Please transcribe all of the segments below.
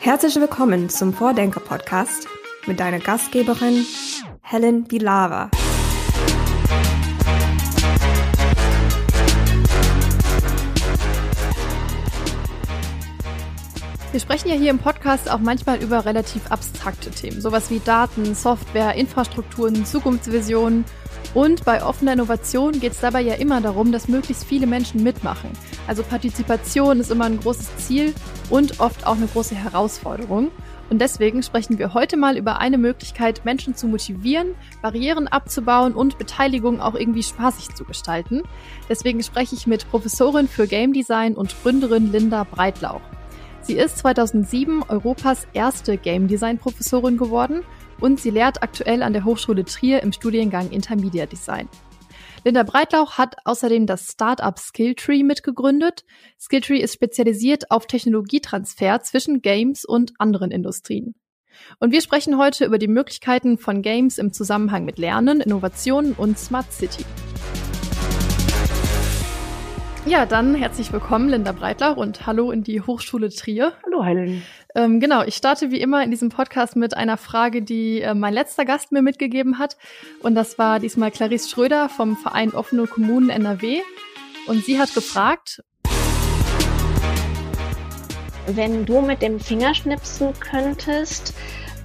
Herzlich willkommen zum Vordenker-Podcast mit deiner Gastgeberin Helen Vilava. Wir sprechen ja hier im Podcast auch manchmal über relativ abstrakte Themen, sowas wie Daten, Software, Infrastrukturen, Zukunftsvisionen. Und bei offener Innovation geht es dabei ja immer darum, dass möglichst viele Menschen mitmachen. Also Partizipation ist immer ein großes Ziel und oft auch eine große Herausforderung. Und deswegen sprechen wir heute mal über eine Möglichkeit, Menschen zu motivieren, Barrieren abzubauen und Beteiligung auch irgendwie spaßig zu gestalten. Deswegen spreche ich mit Professorin für Game Design und Gründerin Linda Breitlauch. Sie ist 2007 Europas erste Game Design Professorin geworden und sie lehrt aktuell an der Hochschule Trier im Studiengang Intermedia Design. Linda Breitlauch hat außerdem das Startup Skilltree mitgegründet. Skilltree ist spezialisiert auf Technologietransfer zwischen Games und anderen Industrien. Und wir sprechen heute über die Möglichkeiten von Games im Zusammenhang mit Lernen, Innovationen und Smart City. Ja, dann herzlich willkommen, Linda Breitlauch und hallo in die Hochschule Trier. Hallo, Helen. Ähm, genau, ich starte wie immer in diesem Podcast mit einer Frage, die äh, mein letzter Gast mir mitgegeben hat. Und das war diesmal Clarice Schröder vom Verein Offene Kommunen NRW. Und sie hat gefragt, wenn du mit dem Finger schnipsen könntest,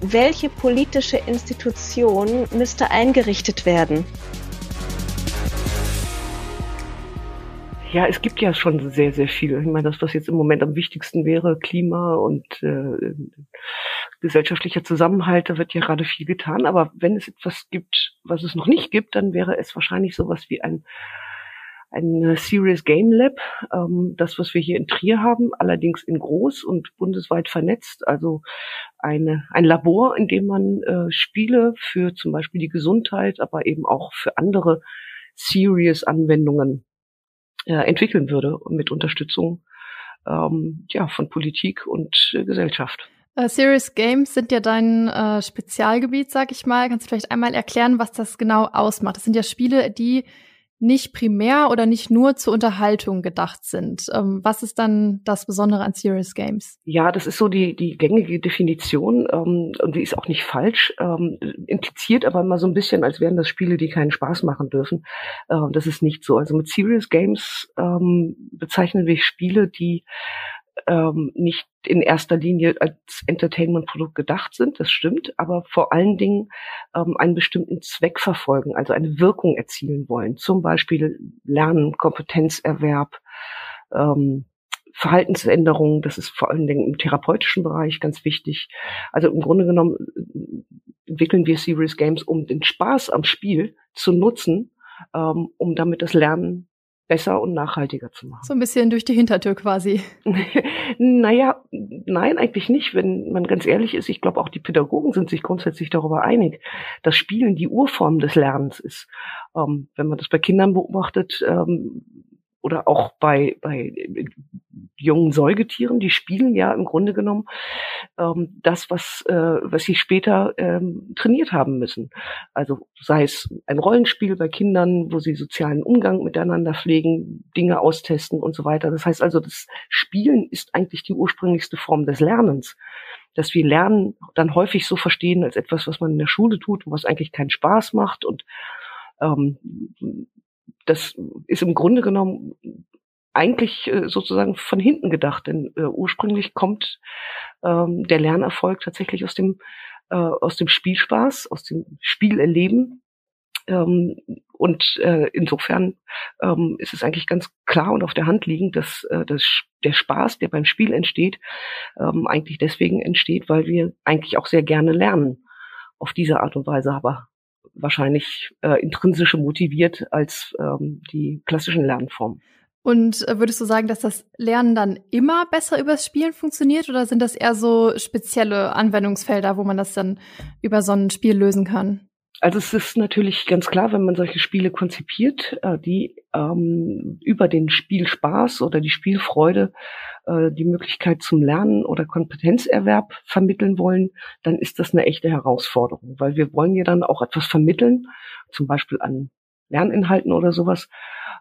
welche politische Institution müsste eingerichtet werden? Ja, es gibt ja schon sehr, sehr viel. Ich meine, das, was jetzt im Moment am wichtigsten wäre, Klima und äh, gesellschaftlicher Zusammenhalt, da wird ja gerade viel getan. Aber wenn es etwas gibt, was es noch nicht gibt, dann wäre es wahrscheinlich sowas wie ein ein Serious Game Lab, ähm, das, was wir hier in Trier haben, allerdings in groß und bundesweit vernetzt. Also eine, ein Labor, in dem man äh, Spiele für zum Beispiel die Gesundheit, aber eben auch für andere Serious-Anwendungen äh, entwickeln würde mit Unterstützung ähm, ja, von Politik und äh, Gesellschaft. Uh, Serious Games sind ja dein äh, Spezialgebiet, sag ich mal. Kannst du vielleicht einmal erklären, was das genau ausmacht? Das sind ja Spiele, die nicht primär oder nicht nur zur Unterhaltung gedacht sind. Ähm, was ist dann das Besondere an Serious Games? Ja, das ist so die, die gängige Definition ähm, und die ist auch nicht falsch, ähm, impliziert aber immer so ein bisschen, als wären das Spiele, die keinen Spaß machen dürfen. Äh, das ist nicht so. Also mit Serious Games ähm, bezeichnen wir Spiele, die ähm, nicht in erster Linie als Entertainment-Produkt gedacht sind, das stimmt, aber vor allen Dingen ähm, einen bestimmten Zweck verfolgen, also eine Wirkung erzielen wollen. Zum Beispiel Lernen, Kompetenzerwerb, ähm, Verhaltensänderungen, das ist vor allen Dingen im therapeutischen Bereich ganz wichtig. Also im Grunde genommen äh, entwickeln wir Serious Games, um den Spaß am Spiel zu nutzen, ähm, um damit das Lernen besser und nachhaltiger zu machen. So ein bisschen durch die Hintertür quasi. naja, nein, eigentlich nicht. Wenn man ganz ehrlich ist, ich glaube auch die Pädagogen sind sich grundsätzlich darüber einig, dass Spielen die Urform des Lernens ist. Ähm, wenn man das bei Kindern beobachtet, ähm, oder auch bei, bei jungen Säugetieren, die spielen ja im Grunde genommen ähm, das, was, äh, was sie später ähm, trainiert haben müssen. Also sei es ein Rollenspiel bei Kindern, wo sie sozialen Umgang miteinander pflegen, Dinge austesten und so weiter. Das heißt also, das Spielen ist eigentlich die ursprünglichste Form des Lernens. Dass wir Lernen dann häufig so verstehen als etwas, was man in der Schule tut, was eigentlich keinen Spaß macht und ähm, das ist im Grunde genommen eigentlich äh, sozusagen von hinten gedacht, denn äh, ursprünglich kommt ähm, der Lernerfolg tatsächlich aus dem äh, aus dem Spielspaß, aus dem Spielerleben. Ähm, und äh, insofern ähm, ist es eigentlich ganz klar und auf der Hand liegend, dass, äh, dass der Spaß, der beim Spiel entsteht, ähm, eigentlich deswegen entsteht, weil wir eigentlich auch sehr gerne lernen auf diese Art und Weise. Aber wahrscheinlich äh, intrinsischer motiviert als ähm, die klassischen Lernformen. Und äh, würdest du sagen, dass das Lernen dann immer besser übers Spielen funktioniert oder sind das eher so spezielle Anwendungsfelder, wo man das dann über so ein Spiel lösen kann? Also es ist natürlich ganz klar, wenn man solche Spiele konzipiert, äh, die ähm, über den Spielspaß oder die Spielfreude äh, die Möglichkeit zum Lernen oder Kompetenzerwerb vermitteln wollen, dann ist das eine echte Herausforderung, weil wir wollen ja dann auch etwas vermitteln, zum Beispiel an Lerninhalten oder sowas,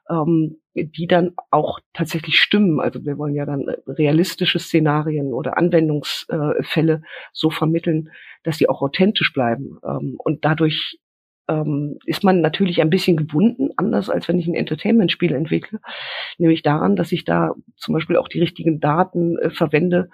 ähm, die dann auch tatsächlich stimmen. Also wir wollen ja dann realistische Szenarien oder Anwendungsfälle so vermitteln, dass sie auch authentisch bleiben. Ähm, und dadurch ähm, ist man natürlich ein bisschen gebunden, anders als wenn ich ein Entertainment-Spiel entwickle, nämlich daran, dass ich da zum Beispiel auch die richtigen Daten äh, verwende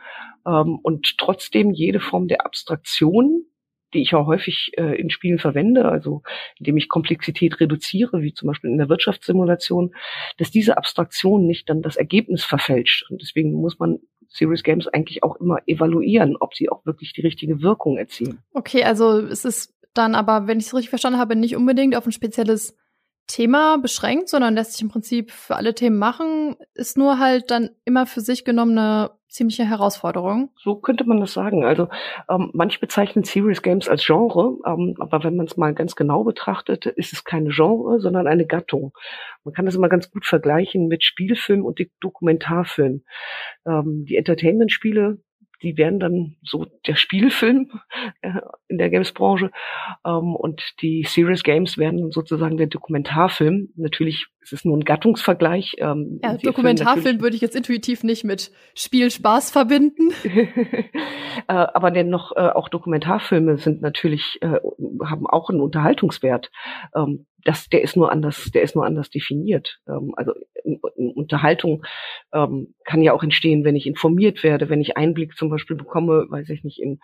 ähm, und trotzdem jede Form der Abstraktion, die ich auch häufig äh, in Spielen verwende, also indem ich Komplexität reduziere, wie zum Beispiel in der Wirtschaftssimulation, dass diese Abstraktion nicht dann das Ergebnis verfälscht. Und deswegen muss man Serious Games eigentlich auch immer evaluieren, ob sie auch wirklich die richtige Wirkung erzielen. Okay, also es ist dann aber, wenn ich es richtig verstanden habe, nicht unbedingt auf ein spezielles Thema beschränkt, sondern lässt sich im Prinzip für alle Themen machen, ist nur halt dann immer für sich genommen eine ziemliche Herausforderung. So könnte man das sagen. Also ähm, manche bezeichnen Serious Games als Genre, ähm, aber wenn man es mal ganz genau betrachtet, ist es keine Genre, sondern eine Gattung. Man kann das immer ganz gut vergleichen mit Spielfilm und Dokumentarfilm. Ähm, die Entertainment-Spiele die werden dann so der Spielfilm äh, in der Games-Branche ähm, und die Serious Games werden sozusagen der Dokumentarfilm. Natürlich ist es nur ein Gattungsvergleich. Ähm, ja, Dokumentarfilm würde ich jetzt intuitiv nicht mit Spielspaß verbinden. äh, aber dennoch äh, auch Dokumentarfilme sind natürlich haben auch einen Unterhaltungswert. Ähm, das, der ist nur anders, der ist nur anders definiert. Ähm, also in, in Unterhaltung ähm, kann ja auch entstehen, wenn ich informiert werde, wenn ich Einblick zum Beispiel bekomme, weiß ich nicht, in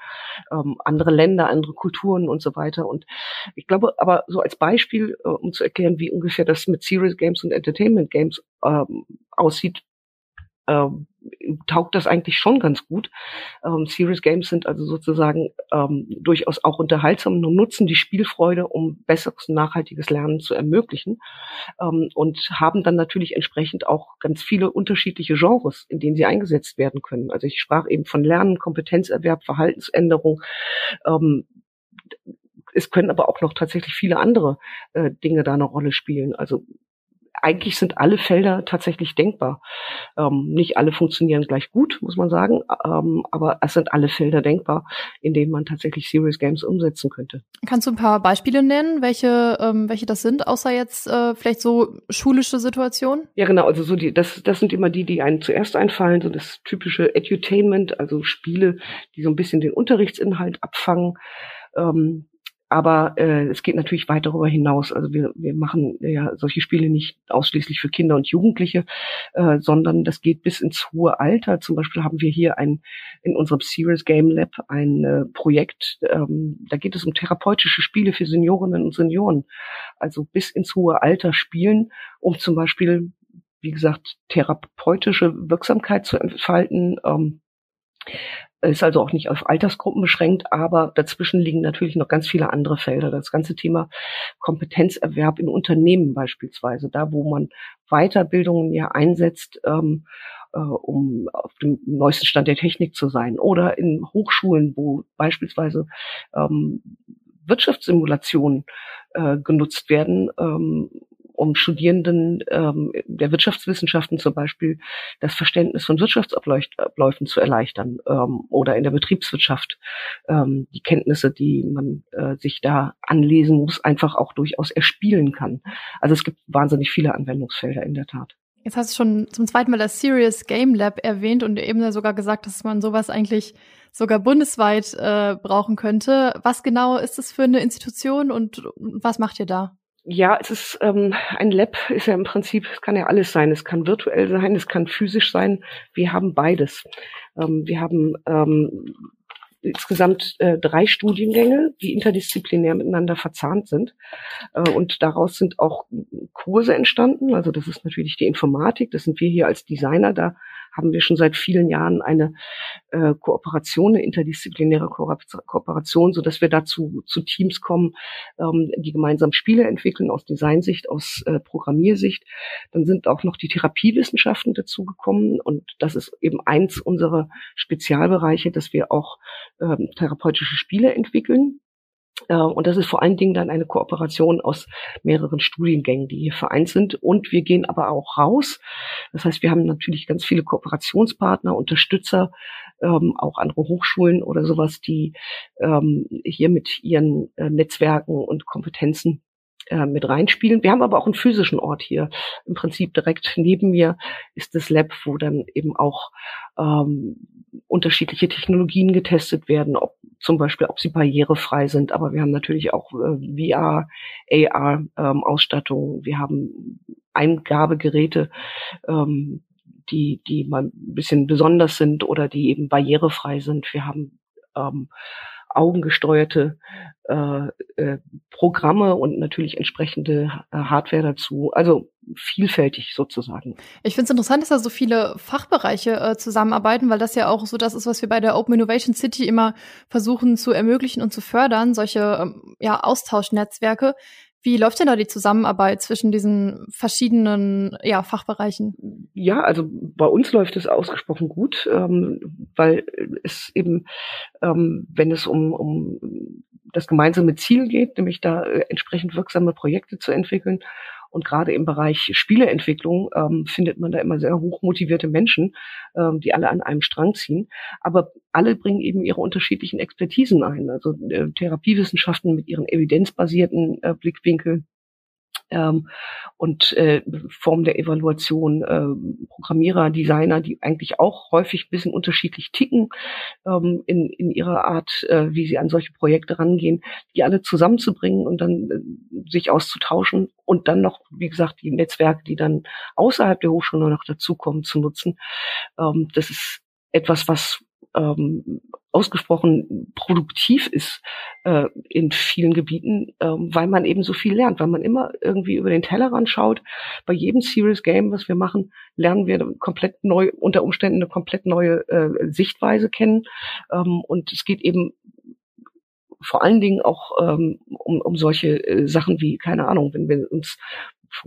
ähm, andere Länder, andere Kulturen und so weiter. Und ich glaube, aber so als Beispiel, äh, um zu erklären, wie ungefähr das mit Serious Games und Entertainment Games ähm, aussieht, ähm, taugt das eigentlich schon ganz gut. Ähm, Serious Games sind also sozusagen ähm, durchaus auch unterhaltsam und nutzen die Spielfreude, um besseres nachhaltiges Lernen zu ermöglichen ähm, und haben dann natürlich entsprechend auch ganz viele unterschiedliche Genres, in denen sie eingesetzt werden können. Also ich sprach eben von Lernen, Kompetenzerwerb, Verhaltensänderung. Ähm, es können aber auch noch tatsächlich viele andere äh, Dinge da eine Rolle spielen. Also eigentlich sind alle Felder tatsächlich denkbar. Ähm, nicht alle funktionieren gleich gut, muss man sagen, ähm, aber es sind alle Felder denkbar, in denen man tatsächlich Serious Games umsetzen könnte. Kannst du ein paar Beispiele nennen, welche, ähm, welche das sind, außer jetzt äh, vielleicht so schulische Situationen? Ja, genau, also so die, das, das sind immer die, die einen zuerst einfallen, so das typische Edutainment, also Spiele, die so ein bisschen den Unterrichtsinhalt abfangen. Ähm, aber äh, es geht natürlich weit darüber hinaus. Also wir, wir machen ja solche Spiele nicht ausschließlich für Kinder und Jugendliche, äh, sondern das geht bis ins hohe Alter. Zum Beispiel haben wir hier ein in unserem Serious Game Lab ein äh, Projekt, ähm, da geht es um therapeutische Spiele für Seniorinnen und Senioren. Also bis ins hohe Alter spielen, um zum Beispiel, wie gesagt, therapeutische Wirksamkeit zu entfalten. Ähm, ist also auch nicht auf Altersgruppen beschränkt, aber dazwischen liegen natürlich noch ganz viele andere Felder. Das ganze Thema Kompetenzerwerb in Unternehmen beispielsweise, da wo man Weiterbildungen ja einsetzt, ähm, äh, um auf dem neuesten Stand der Technik zu sein. Oder in Hochschulen, wo beispielsweise ähm, Wirtschaftssimulationen äh, genutzt werden, ähm, um Studierenden ähm, der Wirtschaftswissenschaften zum Beispiel das Verständnis von Wirtschaftsabläufen zu erleichtern ähm, oder in der Betriebswirtschaft ähm, die Kenntnisse, die man äh, sich da anlesen muss, einfach auch durchaus erspielen kann. Also es gibt wahnsinnig viele Anwendungsfelder in der Tat. Jetzt hast du schon zum zweiten Mal das Serious Game Lab erwähnt und eben sogar gesagt, dass man sowas eigentlich sogar bundesweit äh, brauchen könnte. Was genau ist das für eine Institution und was macht ihr da? Ja, es ist ähm, ein Lab, ist ja im Prinzip, es kann ja alles sein. Es kann virtuell sein, es kann physisch sein. Wir haben beides. Ähm, wir haben ähm, insgesamt äh, drei Studiengänge, die interdisziplinär miteinander verzahnt sind. Äh, und daraus sind auch Kurse entstanden. Also das ist natürlich die Informatik. Das sind wir hier als Designer. Da haben wir schon seit vielen Jahren eine äh, Kooperation, eine interdisziplinäre Ko Kooperation, so dass wir dazu zu Teams kommen, ähm, die gemeinsam Spiele entwickeln aus Designsicht, aus äh, Programmiersicht. Dann sind auch noch die Therapiewissenschaften dazugekommen und das ist eben eins unserer Spezialbereiche, dass wir auch ähm, therapeutische Spiele entwickeln. Äh, und das ist vor allen Dingen dann eine Kooperation aus mehreren Studiengängen, die hier vereint sind. Und wir gehen aber auch raus. Das heißt, wir haben natürlich ganz viele Kooperationspartner, Unterstützer, ähm, auch andere Hochschulen oder sowas, die ähm, hier mit ihren äh, Netzwerken und Kompetenzen äh, mit reinspielen. Wir haben aber auch einen physischen Ort hier. Im Prinzip direkt neben mir ist das Lab, wo dann eben auch ähm, unterschiedliche Technologien getestet werden, ob zum Beispiel, ob sie barrierefrei sind. Aber wir haben natürlich auch äh, VR, AR ähm. Wir haben Eingabegeräte, ähm, die, die mal ein bisschen besonders sind oder die eben barrierefrei sind. Wir haben ähm, augengesteuerte äh, äh, Programme und natürlich entsprechende äh, Hardware dazu. Also vielfältig sozusagen. Ich finde es interessant, dass da so viele Fachbereiche äh, zusammenarbeiten, weil das ja auch so das ist, was wir bei der Open Innovation City immer versuchen zu ermöglichen und zu fördern, solche ähm, ja, Austauschnetzwerke. Wie läuft denn da die Zusammenarbeit zwischen diesen verschiedenen ja, Fachbereichen? Ja, also bei uns läuft es ausgesprochen gut, ähm, weil es eben, ähm, wenn es um, um das gemeinsame Ziel geht, nämlich da äh, entsprechend wirksame Projekte zu entwickeln und gerade im Bereich Spieleentwicklung ähm, findet man da immer sehr hochmotivierte Menschen, ähm, die alle an einem Strang ziehen. Aber alle bringen eben ihre unterschiedlichen Expertisen ein. Also äh, Therapiewissenschaften mit ihren evidenzbasierten äh, Blickwinkeln ähm, und äh, Form der Evaluation, äh, Programmierer, Designer, die eigentlich auch häufig ein bisschen unterschiedlich ticken ähm, in, in ihrer Art, äh, wie sie an solche Projekte rangehen, die alle zusammenzubringen und dann äh, sich auszutauschen und dann noch, wie gesagt, die Netzwerke, die dann außerhalb der Hochschule noch dazukommen, zu nutzen. Ähm, das ist etwas, was ähm, ausgesprochen produktiv ist äh, in vielen Gebieten, äh, weil man eben so viel lernt, weil man immer irgendwie über den Tellerrand schaut. Bei jedem Serious Game, was wir machen, lernen wir komplett neu, unter Umständen eine komplett neue äh, Sichtweise kennen. Ähm, und es geht eben vor allen Dingen auch ähm, um, um solche äh, Sachen wie, keine Ahnung, wenn wir uns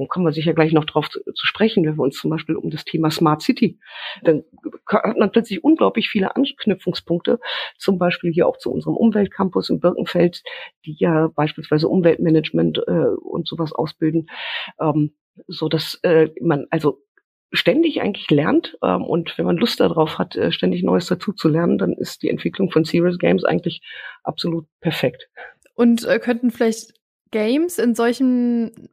kommen wir sicher gleich noch drauf zu, zu, sprechen, wenn wir uns zum Beispiel um das Thema Smart City, dann hat man plötzlich unglaublich viele Anknüpfungspunkte, zum Beispiel hier auch zu unserem Umweltcampus in Birkenfeld, die ja beispielsweise Umweltmanagement äh, und sowas ausbilden, ähm, so dass äh, man also ständig eigentlich lernt ähm, und wenn man Lust darauf hat, äh, ständig Neues dazu zu lernen, dann ist die Entwicklung von Serious Games eigentlich absolut perfekt. Und äh, könnten vielleicht Games in solchen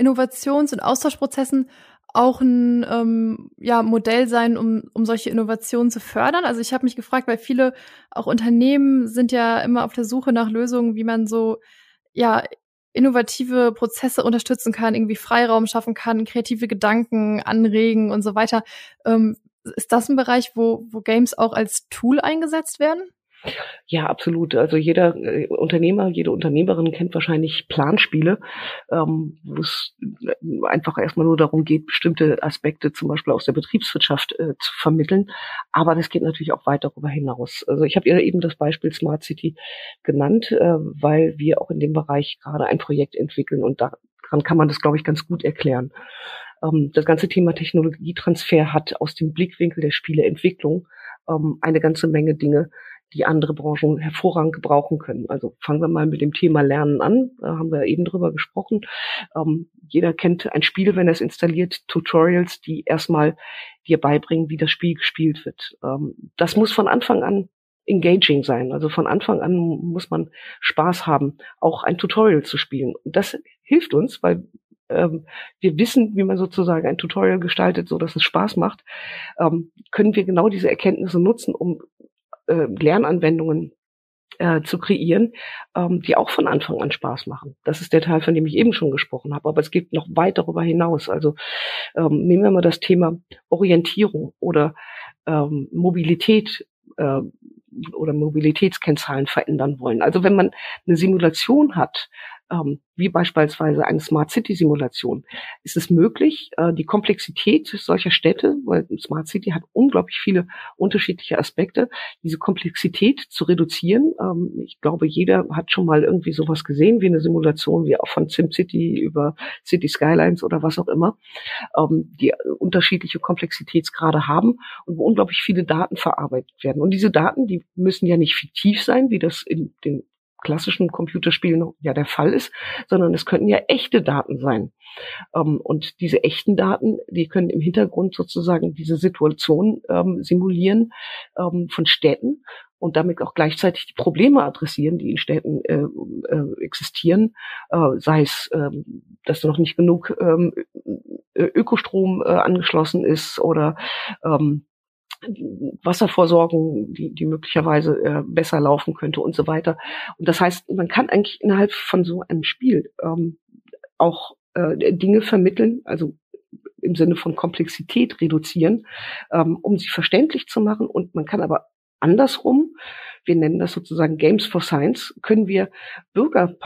Innovations- und Austauschprozessen auch ein ähm, ja, Modell sein, um, um solche Innovationen zu fördern? Also ich habe mich gefragt, weil viele auch Unternehmen sind ja immer auf der Suche nach Lösungen, wie man so ja innovative Prozesse unterstützen kann, irgendwie Freiraum schaffen kann, kreative Gedanken anregen und so weiter. Ähm, ist das ein Bereich, wo, wo Games auch als Tool eingesetzt werden? Ja, absolut. Also jeder äh, Unternehmer, jede Unternehmerin kennt wahrscheinlich Planspiele, ähm, wo es äh, einfach erstmal nur darum geht, bestimmte Aspekte zum Beispiel aus der Betriebswirtschaft äh, zu vermitteln. Aber das geht natürlich auch weit darüber hinaus. Also ich habe ja eben das Beispiel Smart City genannt, äh, weil wir auch in dem Bereich gerade ein Projekt entwickeln und daran kann man das, glaube ich, ganz gut erklären. Ähm, das ganze Thema Technologietransfer hat aus dem Blickwinkel der Spieleentwicklung ähm, eine ganze Menge Dinge die andere Branchen hervorragend gebrauchen können. Also fangen wir mal mit dem Thema Lernen an. Da haben wir eben drüber gesprochen. Ähm, jeder kennt ein Spiel, wenn er es installiert, Tutorials, die erstmal dir beibringen, wie das Spiel gespielt wird. Ähm, das muss von Anfang an engaging sein. Also von Anfang an muss man Spaß haben, auch ein Tutorial zu spielen. Und das hilft uns, weil ähm, wir wissen, wie man sozusagen ein Tutorial gestaltet, so dass es Spaß macht, ähm, können wir genau diese Erkenntnisse nutzen, um äh, Lernanwendungen äh, zu kreieren, ähm, die auch von Anfang an Spaß machen. Das ist der Teil, von dem ich eben schon gesprochen habe. Aber es geht noch weit darüber hinaus. Also ähm, nehmen wir mal das Thema Orientierung oder ähm, Mobilität äh, oder Mobilitätskennzahlen verändern wollen. Also wenn man eine Simulation hat, ähm, wie beispielsweise eine Smart City Simulation, ist es möglich, äh, die Komplexität solcher Städte, weil Smart City hat unglaublich viele unterschiedliche Aspekte, diese Komplexität zu reduzieren. Ähm, ich glaube, jeder hat schon mal irgendwie sowas gesehen, wie eine Simulation, wie auch von SimCity über City Skylines oder was auch immer, ähm, die unterschiedliche Komplexitätsgrade haben und wo unglaublich viele Daten verarbeitet werden. Und diese Daten, die müssen ja nicht fiktiv sein, wie das in den klassischen Computerspielen ja der Fall ist, sondern es könnten ja echte Daten sein. Ähm, und diese echten Daten, die können im Hintergrund sozusagen diese Situation ähm, simulieren ähm, von Städten und damit auch gleichzeitig die Probleme adressieren, die in Städten äh, äh, existieren, äh, sei es, äh, dass noch nicht genug ähm, Ökostrom äh, angeschlossen ist oder ähm, Wasserversorgung, die, die möglicherweise äh, besser laufen könnte und so weiter. Und das heißt, man kann eigentlich innerhalb von so einem Spiel ähm, auch äh, Dinge vermitteln, also im Sinne von Komplexität reduzieren, ähm, um sie verständlich zu machen. Und man kann aber andersrum, wir nennen das sozusagen Games for Science, können wir Bürger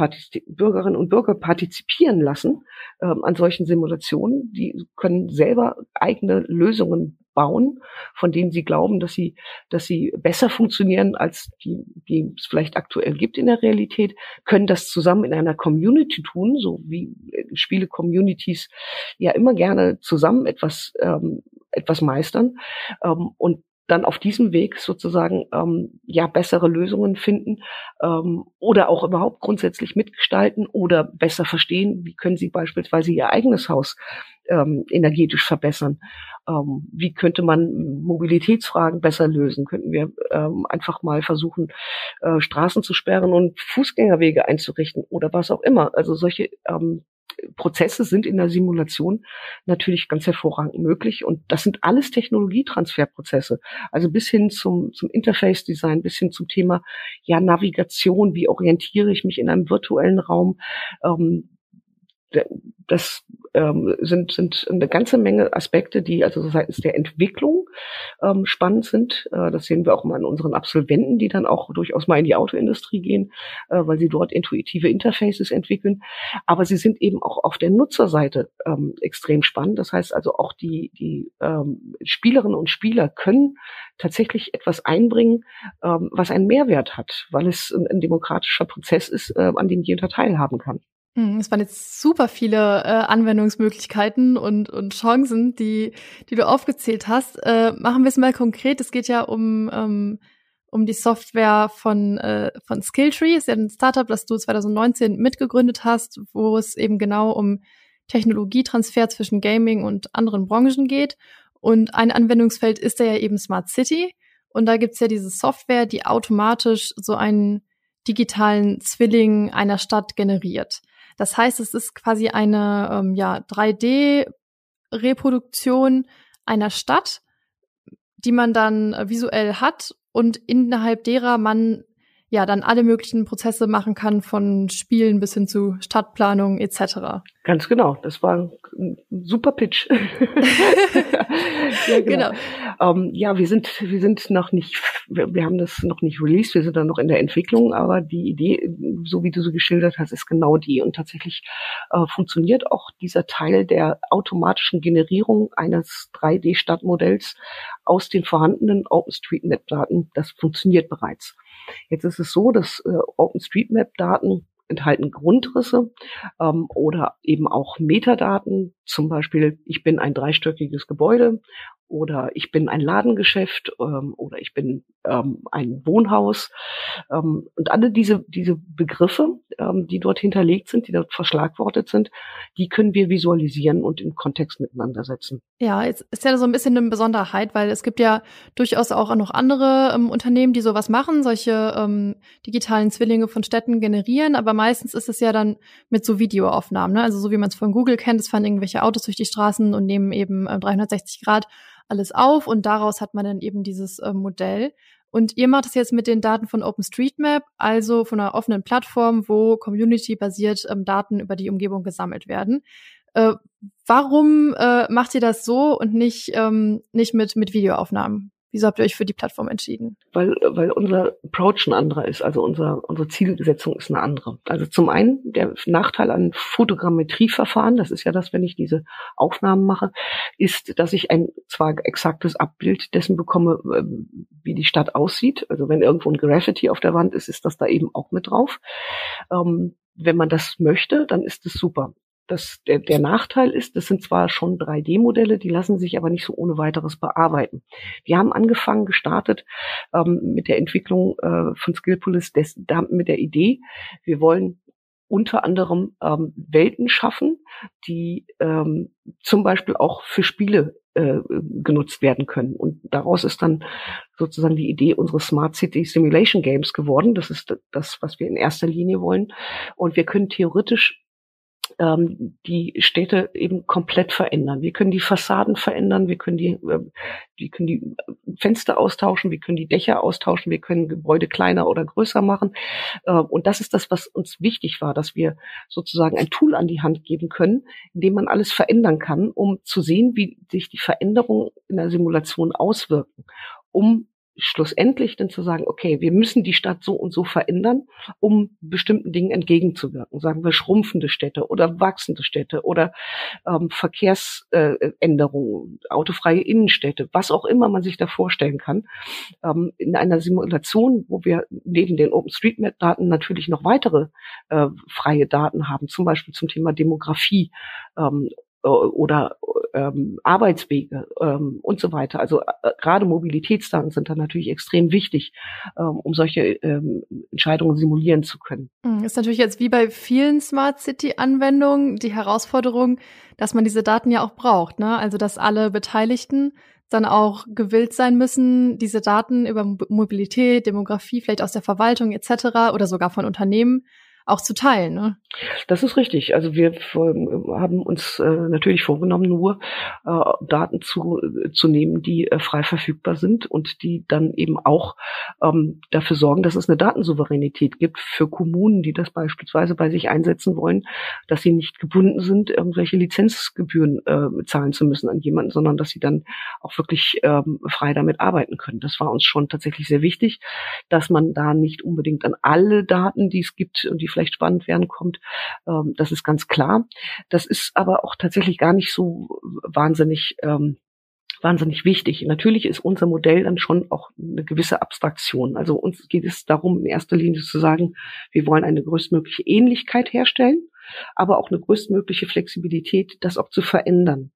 Bürgerinnen und Bürger partizipieren lassen ähm, an solchen Simulationen. Die können selber eigene Lösungen bauen, von denen sie glauben, dass sie, dass sie besser funktionieren als die, die es vielleicht aktuell gibt in der Realität, können das zusammen in einer Community tun, so wie Spiele-Communities ja immer gerne zusammen etwas, ähm, etwas meistern. Ähm, und dann auf diesem Weg sozusagen ähm, ja bessere Lösungen finden ähm, oder auch überhaupt grundsätzlich mitgestalten oder besser verstehen, wie können sie beispielsweise ihr eigenes Haus ähm, energetisch verbessern. Ähm, wie könnte man Mobilitätsfragen besser lösen? Könnten wir ähm, einfach mal versuchen, äh, Straßen zu sperren und Fußgängerwege einzurichten oder was auch immer. Also solche ähm, Prozesse sind in der Simulation natürlich ganz hervorragend möglich und das sind alles Technologietransferprozesse. Also bis hin zum, zum Interface-Design, bis hin zum Thema ja Navigation, wie orientiere ich mich in einem virtuellen Raum. Ähm, das ähm, sind, sind eine ganze Menge Aspekte, die also seitens der Entwicklung ähm, spannend sind. Äh, das sehen wir auch mal an unseren Absolventen, die dann auch durchaus mal in die Autoindustrie gehen, äh, weil sie dort intuitive Interfaces entwickeln. Aber sie sind eben auch auf der Nutzerseite ähm, extrem spannend. Das heißt also auch die, die ähm, Spielerinnen und Spieler können tatsächlich etwas einbringen, ähm, was einen Mehrwert hat, weil es ein, ein demokratischer Prozess ist, äh, an dem jeder teilhaben kann. Hm, es waren jetzt super viele äh, Anwendungsmöglichkeiten und, und Chancen, die, die du aufgezählt hast. Äh, machen wir es mal konkret. Es geht ja um, ähm, um die Software von, äh, von Skilltree. Ist ja ein Startup, das du 2019 mitgegründet hast, wo es eben genau um Technologietransfer zwischen Gaming und anderen Branchen geht. Und ein Anwendungsfeld ist da ja eben Smart City. Und da gibt's ja diese Software, die automatisch so einen digitalen Zwilling einer Stadt generiert. Das heißt, es ist quasi eine ähm, ja, 3D-Reproduktion einer Stadt, die man dann äh, visuell hat und innerhalb derer man ja dann alle möglichen Prozesse machen kann, von Spielen bis hin zu Stadtplanung etc. Ganz genau, das war ein super Pitch. ja, genau. genau. Ähm, ja, wir sind wir sind noch nicht, wir, wir, haben das noch nicht released, wir sind dann noch in der Entwicklung, aber die Idee, so wie du so geschildert hast, ist genau die und tatsächlich äh, funktioniert auch dieser Teil der automatischen Generierung eines 3D-Stadtmodells aus den vorhandenen OpenStreetMap-Daten. Das funktioniert bereits. Jetzt ist es so, dass äh, OpenStreetMap-Daten enthalten Grundrisse ähm, oder eben auch Metadaten. Zum Beispiel, ich bin ein dreistöckiges Gebäude oder ich bin ein Ladengeschäft ähm, oder ich bin ähm, ein Wohnhaus. Ähm, und alle diese, diese Begriffe, ähm, die dort hinterlegt sind, die dort verschlagwortet sind, die können wir visualisieren und in Kontext miteinander setzen. Ja, jetzt ist ja so ein bisschen eine Besonderheit, weil es gibt ja durchaus auch noch andere ähm, Unternehmen, die sowas machen, solche ähm, digitalen Zwillinge von Städten generieren, aber meistens ist es ja dann mit so Videoaufnahmen, ne? also so wie man es von Google kennt, es fahren irgendwelche Autos durch die Straßen und nehmen eben äh, 360 Grad alles auf und daraus hat man dann eben dieses äh, Modell. Und ihr macht es jetzt mit den Daten von OpenStreetMap, also von einer offenen Plattform, wo community-basiert ähm, Daten über die Umgebung gesammelt werden. Äh, warum äh, macht ihr das so und nicht, ähm, nicht mit, mit Videoaufnahmen? Wieso habt ihr euch für die Plattform entschieden? Weil, weil unser Approach ein anderer ist, also unser, unsere Zielsetzung ist eine andere. Also zum einen der Nachteil an Fotogrammetrieverfahren, das ist ja das, wenn ich diese Aufnahmen mache, ist, dass ich ein zwar exaktes Abbild dessen bekomme, ähm, wie die Stadt aussieht. Also wenn irgendwo ein Graffiti auf der Wand ist, ist das da eben auch mit drauf. Ähm, wenn man das möchte, dann ist es super. Das, der, der Nachteil ist, das sind zwar schon 3D-Modelle, die lassen sich aber nicht so ohne weiteres bearbeiten. Wir haben angefangen, gestartet ähm, mit der Entwicklung äh, von Skillpolis des, mit der Idee, wir wollen unter anderem ähm, Welten schaffen, die ähm, zum Beispiel auch für Spiele äh, genutzt werden können. Und daraus ist dann sozusagen die Idee unseres Smart City Simulation Games geworden. Das ist das, was wir in erster Linie wollen. Und wir können theoretisch ähm, die Städte eben komplett verändern. Wir können die Fassaden verändern, wir können die, äh, wir können die Fenster austauschen, wir können die Dächer austauschen, wir können Gebäude kleiner oder größer machen. Äh, und das ist das, was uns wichtig war, dass wir sozusagen ein Tool an die Hand geben können, in dem man alles verändern kann, um zu sehen, wie sich die Veränderungen in der Simulation auswirken, um schlussendlich dann zu sagen, okay, wir müssen die Stadt so und so verändern, um bestimmten Dingen entgegenzuwirken. Sagen wir schrumpfende Städte oder wachsende Städte oder ähm, Verkehrsänderungen, äh, autofreie Innenstädte, was auch immer man sich da vorstellen kann. Ähm, in einer Simulation, wo wir neben den OpenStreetMap-Daten natürlich noch weitere äh, freie Daten haben, zum Beispiel zum Thema Demografie ähm, äh, oder ähm, Arbeitswege ähm, und so weiter. Also äh, gerade Mobilitätsdaten sind dann natürlich extrem wichtig, ähm, um solche ähm, Entscheidungen simulieren zu können. Hm, ist natürlich jetzt wie bei vielen Smart City Anwendungen die Herausforderung, dass man diese Daten ja auch braucht. Ne? Also dass alle Beteiligten dann auch gewillt sein müssen, diese Daten über Mobilität, Demografie, vielleicht aus der Verwaltung etc. oder sogar von Unternehmen auch zu teilen. Ne? Das ist richtig. Also wir haben uns äh, natürlich vorgenommen, nur äh, Daten zu, zu nehmen, die äh, frei verfügbar sind und die dann eben auch ähm, dafür sorgen, dass es eine Datensouveränität gibt für Kommunen, die das beispielsweise bei sich einsetzen wollen, dass sie nicht gebunden sind, irgendwelche Lizenzgebühren äh, zahlen zu müssen an jemanden, sondern dass sie dann auch wirklich ähm, frei damit arbeiten können. Das war uns schon tatsächlich sehr wichtig, dass man da nicht unbedingt an alle Daten, die es gibt und die vielleicht spannend werden, kommt. Ähm, das ist ganz klar. Das ist aber auch tatsächlich gar nicht so wahnsinnig ähm, wahnsinnig wichtig. Natürlich ist unser Modell dann schon auch eine gewisse Abstraktion. Also uns geht es darum, in erster Linie zu sagen, wir wollen eine größtmögliche Ähnlichkeit herstellen, aber auch eine größtmögliche Flexibilität, das auch zu verändern.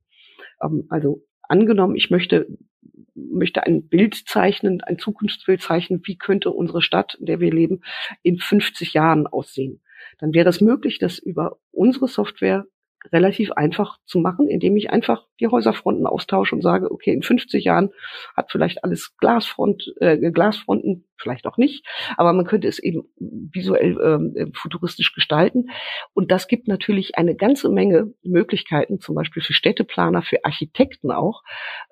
Ähm, also angenommen, ich möchte möchte ein Bild zeichnen, ein Zukunftsbild zeichnen, wie könnte unsere Stadt, in der wir leben, in 50 Jahren aussehen. Dann wäre es möglich, das über unsere Software relativ einfach zu machen, indem ich einfach die Häuserfronten austausche und sage, okay, in 50 Jahren hat vielleicht alles Glasfront, äh, Glasfronten, vielleicht auch nicht, aber man könnte es eben visuell äh, futuristisch gestalten. Und das gibt natürlich eine ganze Menge Möglichkeiten, zum Beispiel für Städteplaner, für Architekten auch,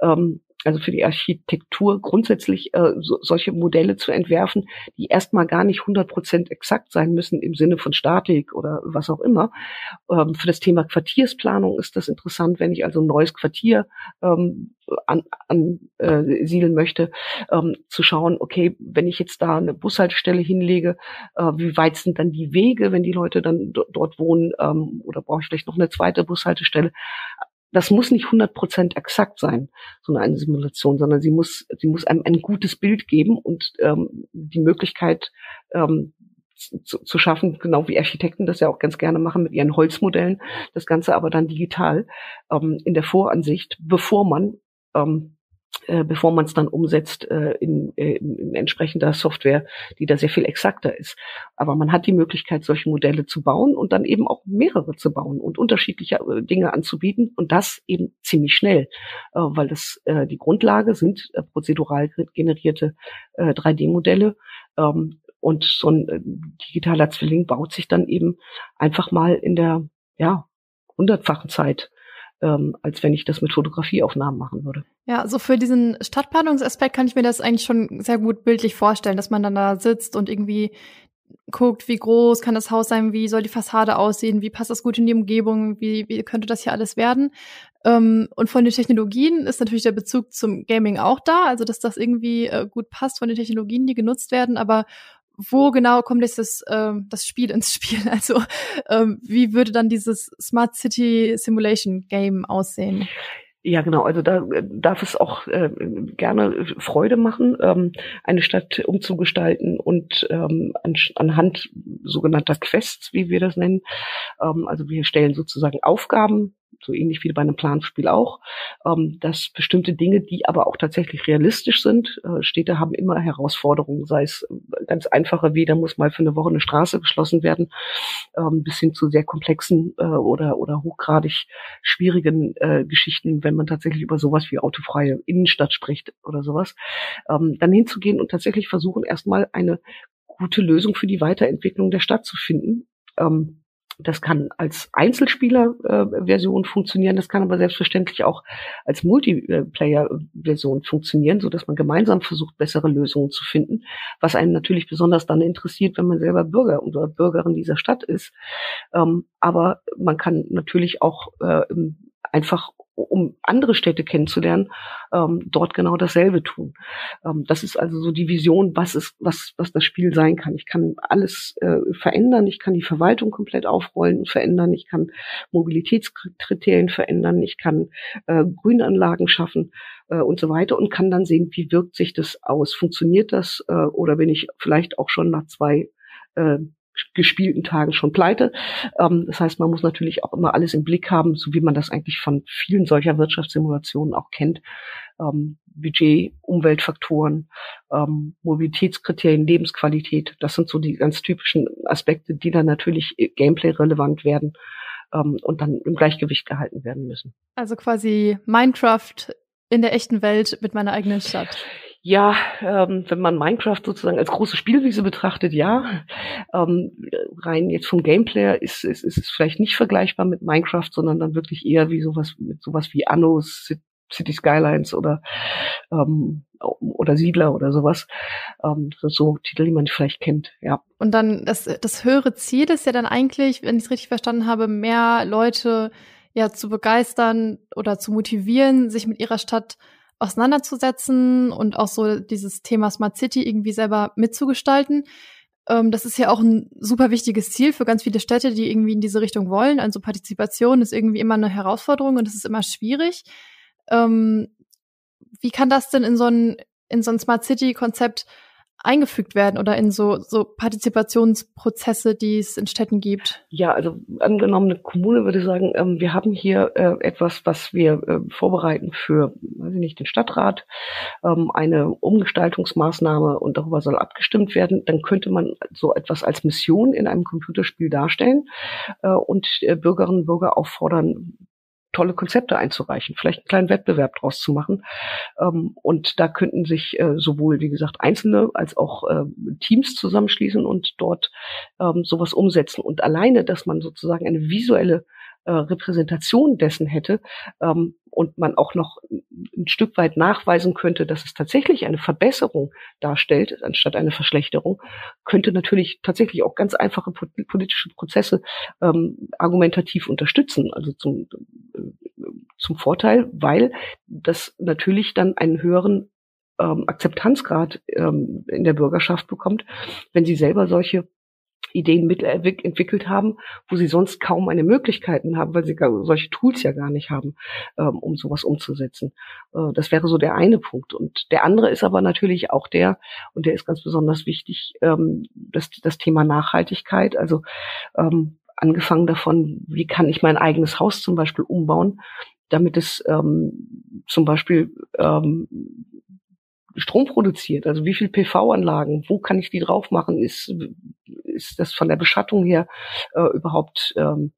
ähm, also für die Architektur grundsätzlich äh, so, solche Modelle zu entwerfen, die erstmal gar nicht 100 Prozent exakt sein müssen im Sinne von Statik oder was auch immer. Ähm, für das Thema Quartiersplanung ist das interessant, wenn ich also ein neues Quartier ähm, ansiedeln an, äh, möchte, ähm, zu schauen, okay, wenn ich jetzt da eine Bushaltestelle hinlege, äh, wie weit sind dann die Wege, wenn die Leute dann dort wohnen, ähm, oder brauche ich vielleicht noch eine zweite Bushaltestelle? Das muss nicht 100 Prozent exakt sein, so eine Simulation, sondern sie muss, sie muss einem ein gutes Bild geben und ähm, die Möglichkeit ähm, zu, zu schaffen, genau wie Architekten das ja auch ganz gerne machen mit ihren Holzmodellen, das Ganze aber dann digital ähm, in der Voransicht, bevor man ähm, äh, bevor man es dann umsetzt äh, in, äh, in entsprechender Software, die da sehr viel exakter ist. Aber man hat die Möglichkeit, solche Modelle zu bauen und dann eben auch mehrere zu bauen und unterschiedliche äh, Dinge anzubieten und das eben ziemlich schnell, äh, weil das äh, die Grundlage sind äh, prozedural generierte äh, 3D-Modelle. Ähm, und so ein äh, digitaler Zwilling baut sich dann eben einfach mal in der ja hundertfachen Zeit ähm, als wenn ich das mit Fotografieaufnahmen machen würde. Ja, so für diesen Stadtplanungsaspekt kann ich mir das eigentlich schon sehr gut bildlich vorstellen, dass man dann da sitzt und irgendwie guckt, wie groß kann das Haus sein, wie soll die Fassade aussehen, wie passt das gut in die Umgebung, wie, wie könnte das hier alles werden. Ähm, und von den Technologien ist natürlich der Bezug zum Gaming auch da, also dass das irgendwie äh, gut passt von den Technologien, die genutzt werden, aber wo genau kommt jetzt das, ähm, das Spiel ins Spiel? Also ähm, wie würde dann dieses Smart City Simulation Game aussehen? Ja, genau. Also da äh, darf es auch äh, gerne Freude machen, ähm, eine Stadt umzugestalten und ähm, an, anhand sogenannter Quests, wie wir das nennen. Ähm, also wir stellen sozusagen Aufgaben so ähnlich wie bei einem Planspiel auch, ähm, dass bestimmte Dinge, die aber auch tatsächlich realistisch sind, äh, Städte haben immer Herausforderungen, sei es ganz einfache wie, da muss mal für eine Woche eine Straße geschlossen werden, ähm, bis hin zu sehr komplexen äh, oder, oder hochgradig schwierigen äh, Geschichten, wenn man tatsächlich über sowas wie autofreie Innenstadt spricht oder sowas, ähm, dann hinzugehen und tatsächlich versuchen, erstmal eine gute Lösung für die Weiterentwicklung der Stadt zu finden. Ähm, das kann als Einzelspieler-Version funktionieren, das kann aber selbstverständlich auch als Multiplayer-Version funktionieren, so dass man gemeinsam versucht, bessere Lösungen zu finden. Was einen natürlich besonders dann interessiert, wenn man selber Bürger oder Bürgerin dieser Stadt ist. Ähm, aber man kann natürlich auch äh, einfach um andere Städte kennenzulernen, ähm, dort genau dasselbe tun. Ähm, das ist also so die Vision, was ist, was, was das Spiel sein kann. Ich kann alles äh, verändern, ich kann die Verwaltung komplett aufrollen und verändern, ich kann Mobilitätskriterien verändern, ich kann äh, Grünanlagen schaffen äh, und so weiter und kann dann sehen, wie wirkt sich das aus. Funktioniert das äh, oder bin ich vielleicht auch schon nach zwei äh, gespielten Tagen schon pleite. Ähm, das heißt, man muss natürlich auch immer alles im Blick haben, so wie man das eigentlich von vielen solcher Wirtschaftssimulationen auch kennt. Ähm, Budget, Umweltfaktoren, ähm, Mobilitätskriterien, Lebensqualität, das sind so die ganz typischen Aspekte, die dann natürlich Gameplay relevant werden ähm, und dann im Gleichgewicht gehalten werden müssen. Also quasi Minecraft in der echten Welt mit meiner eigenen Stadt. Ja, ähm, wenn man Minecraft sozusagen als große Spielwiese betrachtet, ja. Ähm, rein jetzt vom Gameplay ist, ist, ist es vielleicht nicht vergleichbar mit Minecraft, sondern dann wirklich eher wie sowas mit sowas wie Anno, City Skylines oder ähm, oder Siedler oder sowas. Ähm, so Titel, die man vielleicht kennt, ja. Und dann das, das höhere Ziel ist ja dann eigentlich, wenn ich es richtig verstanden habe, mehr Leute ja zu begeistern oder zu motivieren, sich mit ihrer Stadt auseinanderzusetzen und auch so dieses Thema Smart City irgendwie selber mitzugestalten. Ähm, das ist ja auch ein super wichtiges Ziel für ganz viele Städte, die irgendwie in diese Richtung wollen. Also Partizipation ist irgendwie immer eine Herausforderung und es ist immer schwierig. Ähm, wie kann das denn in so ein, in so ein Smart City Konzept eingefügt werden oder in so, so Partizipationsprozesse, die es in Städten gibt? Ja, also angenommen eine Kommune würde sagen, ähm, wir haben hier äh, etwas, was wir äh, vorbereiten für, weiß ich nicht, den Stadtrat, ähm, eine Umgestaltungsmaßnahme und darüber soll abgestimmt werden, dann könnte man so etwas als Mission in einem Computerspiel darstellen äh, und äh, Bürgerinnen und Bürger auffordern, tolle Konzepte einzureichen, vielleicht einen kleinen Wettbewerb draus zu machen. Ähm, und da könnten sich äh, sowohl, wie gesagt, Einzelne als auch äh, Teams zusammenschließen und dort ähm, sowas umsetzen. Und alleine, dass man sozusagen eine visuelle äh, Repräsentation dessen hätte ähm, und man auch noch ein Stück weit nachweisen könnte, dass es tatsächlich eine Verbesserung darstellt, anstatt eine Verschlechterung, könnte natürlich tatsächlich auch ganz einfache politische Prozesse ähm, argumentativ unterstützen, also zum, äh, zum Vorteil, weil das natürlich dann einen höheren ähm, Akzeptanzgrad ähm, in der Bürgerschaft bekommt, wenn sie selber solche Ideen entwickelt haben, wo sie sonst kaum eine Möglichkeiten haben, weil sie gar, solche Tools ja gar nicht haben, ähm, um sowas umzusetzen. Äh, das wäre so der eine Punkt. Und der andere ist aber natürlich auch der, und der ist ganz besonders wichtig, ähm, das, das Thema Nachhaltigkeit. Also ähm, angefangen davon, wie kann ich mein eigenes Haus zum Beispiel umbauen, damit es ähm, zum Beispiel ähm, Strom produziert. Also wie viel PV-Anlagen, wo kann ich die drauf machen? Ist, ist das von der Beschattung her äh, überhaupt ähm,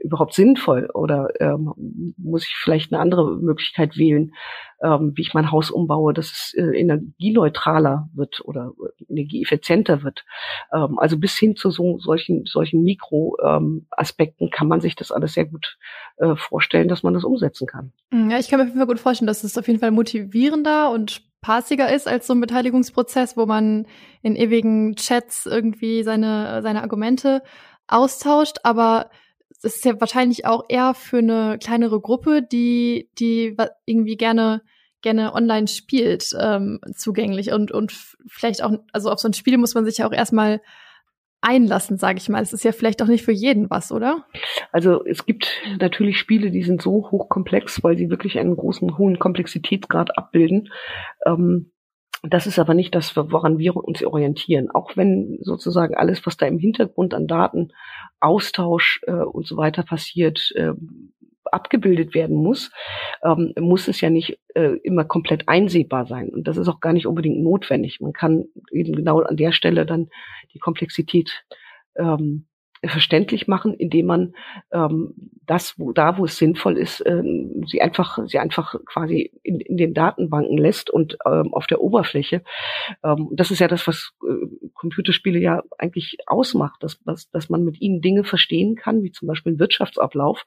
überhaupt sinnvoll oder ähm, muss ich vielleicht eine andere Möglichkeit wählen, ähm, wie ich mein Haus umbaue, dass es äh, energieneutraler wird oder energieeffizienter wird. Ähm, also bis hin zu so, solchen, solchen Mikroaspekten ähm, kann man sich das alles sehr gut äh, vorstellen, dass man das umsetzen kann. Ja, ich kann mir auf jeden Fall gut vorstellen, dass es auf jeden Fall motivierender und spaßiger ist als so ein Beteiligungsprozess, wo man in ewigen Chats irgendwie seine, seine Argumente austauscht. Aber es ist ja wahrscheinlich auch eher für eine kleinere Gruppe, die, die irgendwie gerne gerne online spielt, ähm, zugänglich und und vielleicht auch, also auf so ein Spiel muss man sich ja auch erstmal einlassen, sage ich mal. Es ist ja vielleicht auch nicht für jeden was, oder? Also es gibt natürlich Spiele, die sind so hochkomplex, weil sie wirklich einen großen, hohen Komplexitätsgrad abbilden. Ähm, das ist aber nicht das, woran wir uns orientieren. Auch wenn sozusagen alles, was da im Hintergrund an Daten, Austausch äh, und so weiter passiert, äh, abgebildet werden muss, ähm, muss es ja nicht äh, immer komplett einsehbar sein. Und das ist auch gar nicht unbedingt notwendig. Man kann eben genau an der Stelle dann die Komplexität ähm, verständlich machen, indem man ähm, das, wo da, wo es sinnvoll ist, ähm, sie einfach, sie einfach quasi in, in den Datenbanken lässt und ähm, auf der Oberfläche. Ähm, das ist ja das, was äh, Computerspiele ja eigentlich ausmacht, dass, dass, dass man mit ihnen Dinge verstehen kann, wie zum Beispiel einen Wirtschaftsablauf,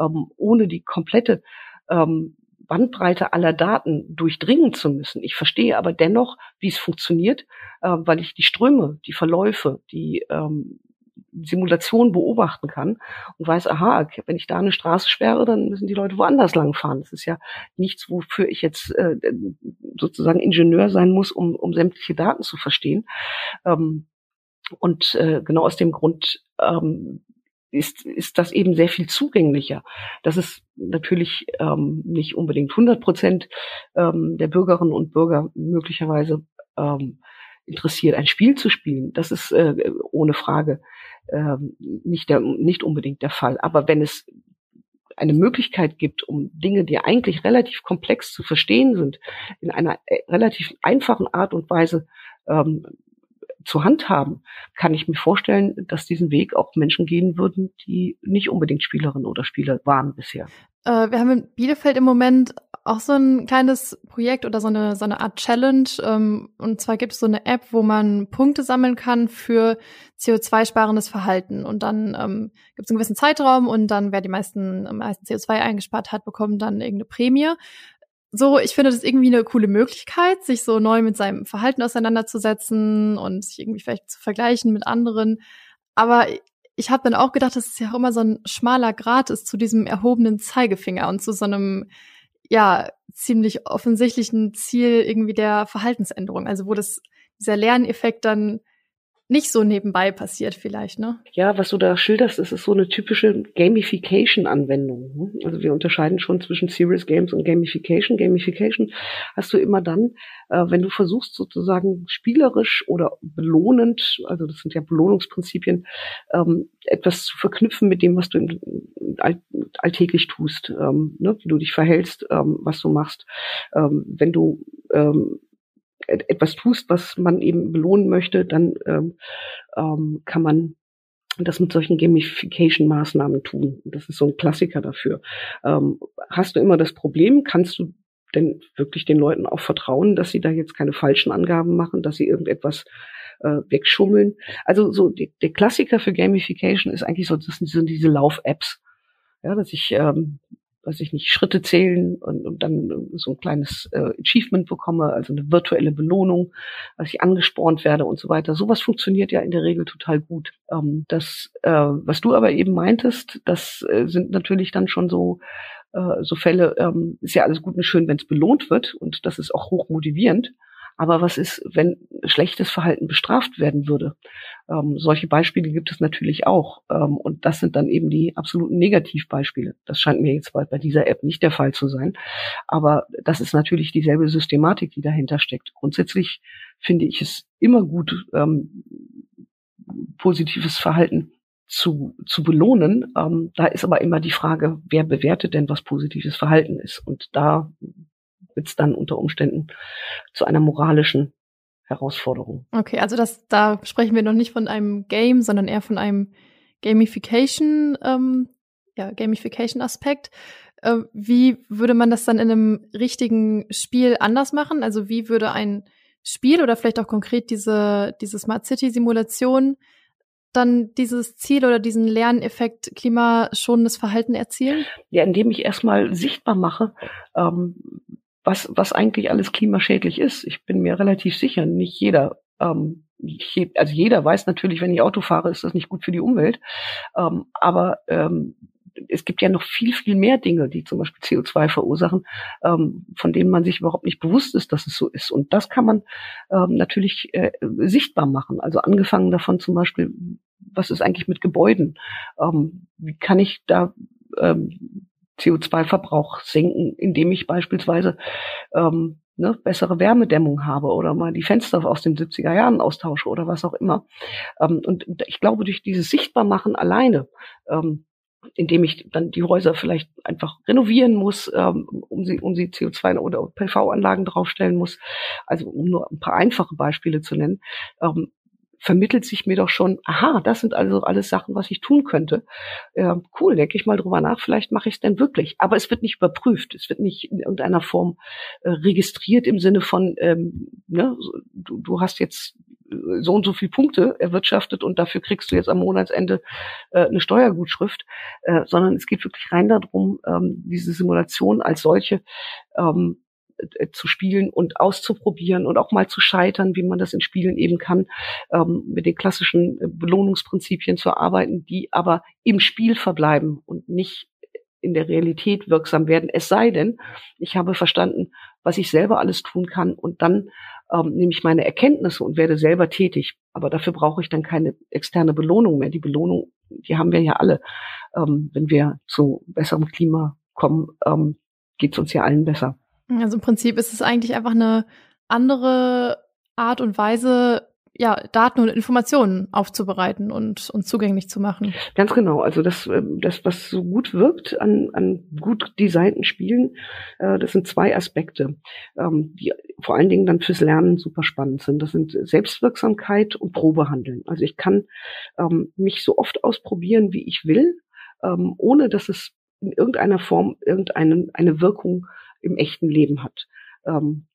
ähm, ohne die komplette ähm, Bandbreite aller Daten durchdringen zu müssen. Ich verstehe aber dennoch, wie es funktioniert, äh, weil ich die Ströme, die Verläufe, die ähm, Simulation beobachten kann und weiß, aha, wenn ich da eine Straße sperre, dann müssen die Leute woanders langfahren. Das ist ja nichts, wofür ich jetzt äh, sozusagen Ingenieur sein muss, um, um sämtliche Daten zu verstehen. Ähm, und äh, genau aus dem Grund ähm, ist, ist das eben sehr viel zugänglicher. Das ist natürlich ähm, nicht unbedingt 100 Prozent ähm, der Bürgerinnen und Bürger möglicherweise ähm, interessiert, ein Spiel zu spielen. Das ist äh, ohne Frage äh, nicht, der, nicht unbedingt der Fall. Aber wenn es eine Möglichkeit gibt, um Dinge, die eigentlich relativ komplex zu verstehen sind, in einer äh, relativ einfachen Art und Weise ähm, zu handhaben, kann ich mir vorstellen, dass diesen Weg auch Menschen gehen würden, die nicht unbedingt Spielerinnen oder Spieler waren bisher. Äh, wir haben in Bielefeld im Moment auch so ein kleines Projekt oder so eine, so eine Art Challenge. Ähm, und zwar gibt es so eine App, wo man Punkte sammeln kann für CO2-sparendes Verhalten. Und dann ähm, gibt es einen gewissen Zeitraum und dann, wer die meisten, am meisten CO2 eingespart hat, bekommt dann irgendeine Prämie. So, ich finde das irgendwie eine coole Möglichkeit, sich so neu mit seinem Verhalten auseinanderzusetzen und sich irgendwie vielleicht zu vergleichen mit anderen. Aber ich habe dann auch gedacht, dass es ja auch immer so ein schmaler Grad ist zu diesem erhobenen Zeigefinger und zu so einem ja ziemlich offensichtlichen Ziel irgendwie der Verhaltensänderung. Also wo das dieser Lerneffekt dann nicht so nebenbei passiert vielleicht, ne? Ja, was du da schilderst, ist, ist so eine typische Gamification-Anwendung. Ne? Also wir unterscheiden schon zwischen Serious Games und Gamification. Gamification hast du immer dann, äh, wenn du versuchst sozusagen spielerisch oder belohnend, also das sind ja Belohnungsprinzipien, ähm, etwas zu verknüpfen mit dem, was du all, alltäglich tust, ähm, ne? wie du dich verhältst, ähm, was du machst. Ähm, wenn du ähm, etwas tust, was man eben belohnen möchte, dann ähm, ähm, kann man das mit solchen Gamification-Maßnahmen tun. Das ist so ein Klassiker dafür. Ähm, hast du immer das Problem, kannst du denn wirklich den Leuten auch vertrauen, dass sie da jetzt keine falschen Angaben machen, dass sie irgendetwas äh, wegschummeln? Also so die, der Klassiker für Gamification ist eigentlich so, das sind diese Lauf-Apps. Ja, dass ich ähm, weiß ich nicht, Schritte zählen und, und dann so ein kleines äh, Achievement bekomme, also eine virtuelle Belohnung, dass ich angespornt werde und so weiter. Sowas funktioniert ja in der Regel total gut. Ähm, das, äh, was du aber eben meintest, das äh, sind natürlich dann schon so äh, so Fälle, ähm, ist ja alles gut und schön, wenn es belohnt wird und das ist auch hoch motivierend. Aber was ist, wenn schlechtes Verhalten bestraft werden würde? Ähm, solche Beispiele gibt es natürlich auch. Ähm, und das sind dann eben die absoluten Negativbeispiele. Das scheint mir jetzt bei, bei dieser App nicht der Fall zu sein. Aber das ist natürlich dieselbe Systematik, die dahinter steckt. Grundsätzlich finde ich es immer gut, ähm, positives Verhalten zu, zu belohnen. Ähm, da ist aber immer die Frage, wer bewertet denn, was positives Verhalten ist? Und da wird es dann unter Umständen zu einer moralischen Herausforderung. Okay, also das, da sprechen wir noch nicht von einem Game, sondern eher von einem Gamification, ähm, ja, Gamification-Aspekt. Äh, wie würde man das dann in einem richtigen Spiel anders machen? Also wie würde ein Spiel oder vielleicht auch konkret diese, diese Smart City-Simulation dann dieses Ziel oder diesen Lerneffekt klimaschonendes Verhalten erzielen? Ja, indem ich erstmal sichtbar mache, ähm, was, was eigentlich alles klimaschädlich ist. Ich bin mir relativ sicher, nicht jeder ähm, also jeder weiß natürlich, wenn ich Auto fahre, ist das nicht gut für die Umwelt. Ähm, aber ähm, es gibt ja noch viel, viel mehr Dinge, die zum Beispiel CO2 verursachen, ähm, von denen man sich überhaupt nicht bewusst ist, dass es so ist. Und das kann man ähm, natürlich äh, sichtbar machen. Also angefangen davon zum Beispiel, was ist eigentlich mit Gebäuden? Ähm, wie kann ich da ähm, CO2-Verbrauch senken, indem ich beispielsweise ähm, ne, bessere Wärmedämmung habe oder mal die Fenster aus den 70er Jahren austausche oder was auch immer. Ähm, und ich glaube, durch dieses Sichtbarmachen alleine ähm, indem ich dann die Häuser vielleicht einfach renovieren muss, ähm, um sie, um sie CO2 oder PV-Anlagen draufstellen muss. Also um nur ein paar einfache Beispiele zu nennen. Ähm, vermittelt sich mir doch schon, aha, das sind also alles Sachen, was ich tun könnte. Äh, cool, denke ich mal drüber nach, vielleicht mache ich es denn wirklich. Aber es wird nicht überprüft, es wird nicht in irgendeiner Form äh, registriert im Sinne von, ähm, ne, du, du hast jetzt äh, so und so viele Punkte erwirtschaftet und dafür kriegst du jetzt am Monatsende äh, eine Steuergutschrift, äh, sondern es geht wirklich rein darum, ähm, diese Simulation als solche ähm, äh, zu spielen und auszuprobieren und auch mal zu scheitern, wie man das in Spielen eben kann, ähm, mit den klassischen äh, Belohnungsprinzipien zu arbeiten, die aber im Spiel verbleiben und nicht in der Realität wirksam werden. Es sei denn, ich habe verstanden, was ich selber alles tun kann und dann ähm, nehme ich meine Erkenntnisse und werde selber tätig. Aber dafür brauche ich dann keine externe Belohnung mehr. Die Belohnung, die haben wir ja alle. Ähm, wenn wir zu besserem Klima kommen, ähm, geht es uns ja allen besser. Also im Prinzip ist es eigentlich einfach eine andere Art und Weise, ja, Daten und Informationen aufzubereiten und, und zugänglich zu machen. Ganz genau. Also das, ähm, das was so gut wirkt an, an gut designten Spielen, äh, das sind zwei Aspekte, ähm, die vor allen Dingen dann fürs Lernen super spannend sind. Das sind Selbstwirksamkeit und Probehandeln. Also ich kann ähm, mich so oft ausprobieren, wie ich will, ohne dass es in irgendeiner Form irgendeine eine Wirkung im echten Leben hat. Ähm,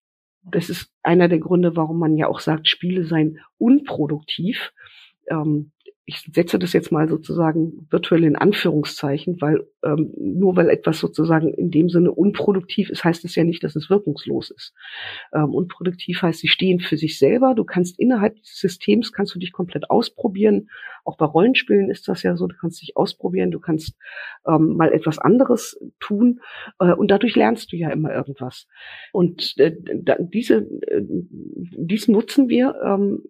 das ist einer der Gründe, warum man ja auch sagt, Spiele seien unproduktiv. Ähm, ich setze das jetzt mal sozusagen virtuell in Anführungszeichen, weil ähm, nur weil etwas sozusagen in dem Sinne unproduktiv ist, heißt es ja nicht, dass es wirkungslos ist. Ähm, unproduktiv heißt, sie stehen für sich selber. Du kannst innerhalb des Systems kannst du dich komplett ausprobieren. Auch bei Rollenspielen ist das ja so. Du kannst dich ausprobieren. Du kannst ähm, mal etwas anderes tun äh, und dadurch lernst du ja immer irgendwas. Und äh, diese, äh, dies nutzen wir ähm,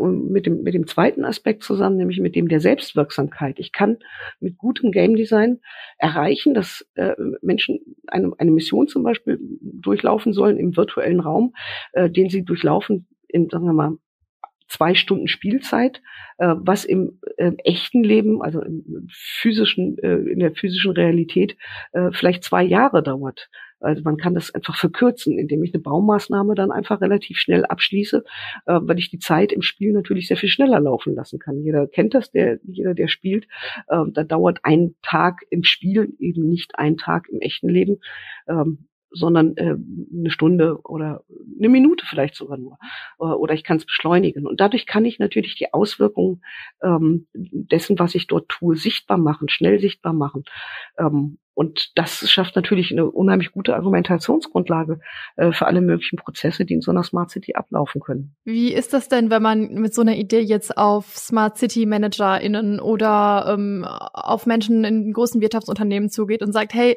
mit dem, mit dem zweiten Aspekt zusammen, nämlich mit dem der Selbstwirksamkeit. Ich kann mit gutem Game Design erreichen, dass äh, Menschen eine, eine Mission zum Beispiel durchlaufen sollen im virtuellen Raum, äh, den sie durchlaufen in, sagen wir mal, zwei Stunden Spielzeit, äh, was im äh, echten Leben, also im physischen, äh, in der physischen Realität, äh, vielleicht zwei Jahre dauert. Also man kann das einfach verkürzen, indem ich eine Baumaßnahme dann einfach relativ schnell abschließe, äh, weil ich die Zeit im Spiel natürlich sehr viel schneller laufen lassen kann. Jeder kennt das, der, jeder, der spielt. Äh, da dauert ein Tag im Spiel eben nicht ein Tag im echten Leben. Ähm, sondern äh, eine Stunde oder eine Minute vielleicht sogar nur. Äh, oder ich kann es beschleunigen. Und dadurch kann ich natürlich die Auswirkungen ähm, dessen, was ich dort tue, sichtbar machen, schnell sichtbar machen. Ähm, und das schafft natürlich eine unheimlich gute Argumentationsgrundlage äh, für alle möglichen Prozesse, die in so einer Smart City ablaufen können. Wie ist das denn, wenn man mit so einer Idee jetzt auf Smart City ManagerInnen oder ähm, auf Menschen in großen Wirtschaftsunternehmen zugeht und sagt, hey,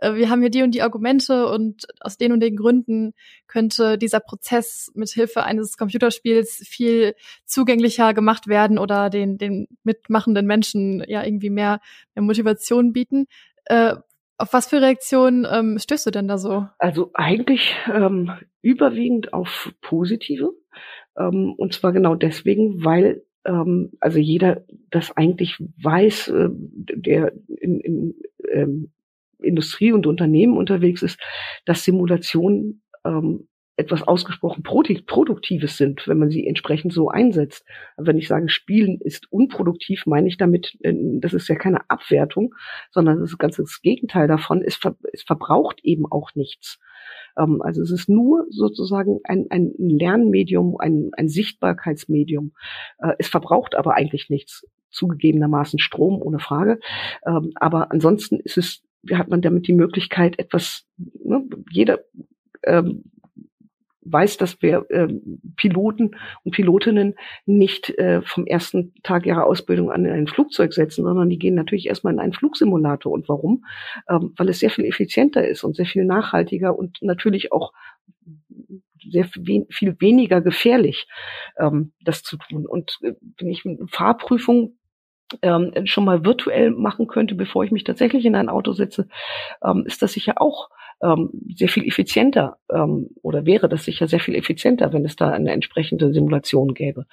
äh, wir haben hier die und die Argumente und aus den und den Gründen könnte dieser Prozess mit Hilfe eines Computerspiels viel zugänglicher gemacht werden oder den, den mitmachenden Menschen ja irgendwie mehr, mehr Motivation bieten. Äh, auf was für Reaktionen ähm, stößt du denn da so? Also eigentlich ähm, überwiegend auf positive. Ähm, und zwar genau deswegen, weil ähm, also jeder das eigentlich weiß, äh, der in, in ähm, Industrie und Unternehmen unterwegs ist, dass Simulationen ähm, etwas ausgesprochen Produktives sind, wenn man sie entsprechend so einsetzt. Wenn ich sage, Spielen ist unproduktiv, meine ich damit, äh, das ist ja keine Abwertung, sondern das, ganze das Gegenteil davon, es, ver es verbraucht eben auch nichts. Ähm, also es ist nur sozusagen ein, ein Lernmedium, ein, ein Sichtbarkeitsmedium. Äh, es verbraucht aber eigentlich nichts zugegebenermaßen Strom, ohne Frage. Ähm, aber ansonsten ist es, hat man damit die Möglichkeit, etwas, ne, jeder ähm, weiß, dass wir äh, Piloten und Pilotinnen nicht äh, vom ersten Tag ihrer Ausbildung an in ein Flugzeug setzen, sondern die gehen natürlich erstmal in einen Flugsimulator. Und warum? Ähm, weil es sehr viel effizienter ist und sehr viel nachhaltiger und natürlich auch sehr viel, viel weniger gefährlich, ähm, das zu tun. Und äh, wenn ich eine Fahrprüfung ähm, schon mal virtuell machen könnte, bevor ich mich tatsächlich in ein Auto setze, ähm, ist das sicher auch ähm, sehr viel effizienter ähm, oder wäre das sicher sehr viel effizienter, wenn es da eine entsprechende Simulation gäbe.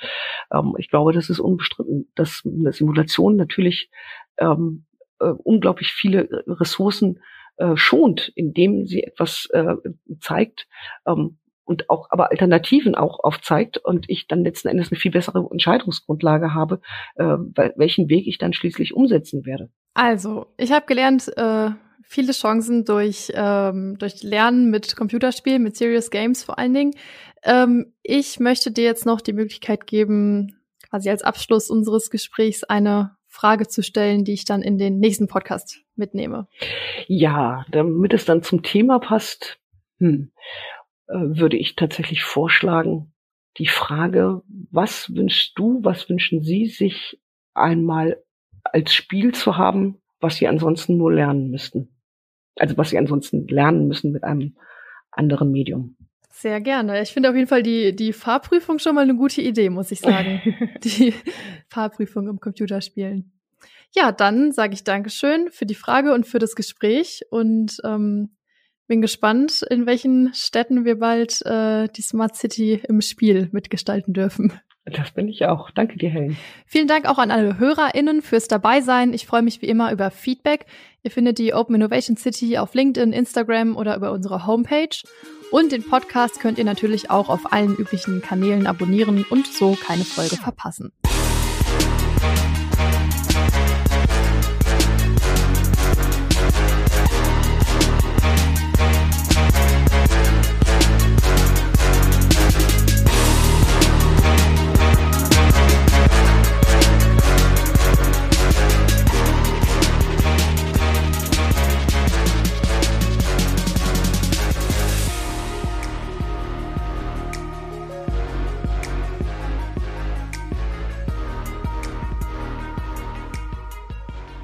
Ähm, ich glaube, das ist unbestritten, dass eine Simulation natürlich ähm, äh, unglaublich viele Ressourcen äh, schont, indem sie etwas äh, zeigt ähm, und auch aber Alternativen auch aufzeigt und ich dann letzten Endes eine viel bessere Entscheidungsgrundlage habe, äh, welchen Weg ich dann schließlich umsetzen werde. Also, ich habe gelernt, äh, viele Chancen durch, ähm, durch Lernen mit Computerspielen, mit Serious Games vor allen Dingen. Ähm, ich möchte dir jetzt noch die Möglichkeit geben, quasi als Abschluss unseres Gesprächs eine Frage zu stellen, die ich dann in den nächsten Podcast mitnehme. Ja, damit es dann zum Thema passt, hm, äh, würde ich tatsächlich vorschlagen, die Frage, was wünschst du, was wünschen Sie sich einmal als Spiel zu haben, was Sie ansonsten nur lernen müssten? Also was Sie ansonsten lernen müssen mit einem anderen Medium. Sehr gerne. Ich finde auf jeden Fall die, die Fahrprüfung schon mal eine gute Idee, muss ich sagen. die Fahrprüfung im Computerspielen. Ja, dann sage ich Dankeschön für die Frage und für das Gespräch und ähm, bin gespannt, in welchen Städten wir bald äh, die Smart City im Spiel mitgestalten dürfen. Das bin ich auch. Danke dir, Helen. Vielen Dank auch an alle HörerInnen fürs Dabeisein. Ich freue mich wie immer über Feedback. Ihr findet die Open Innovation City auf LinkedIn, Instagram oder über unsere Homepage. Und den Podcast könnt ihr natürlich auch auf allen üblichen Kanälen abonnieren und so keine Folge verpassen.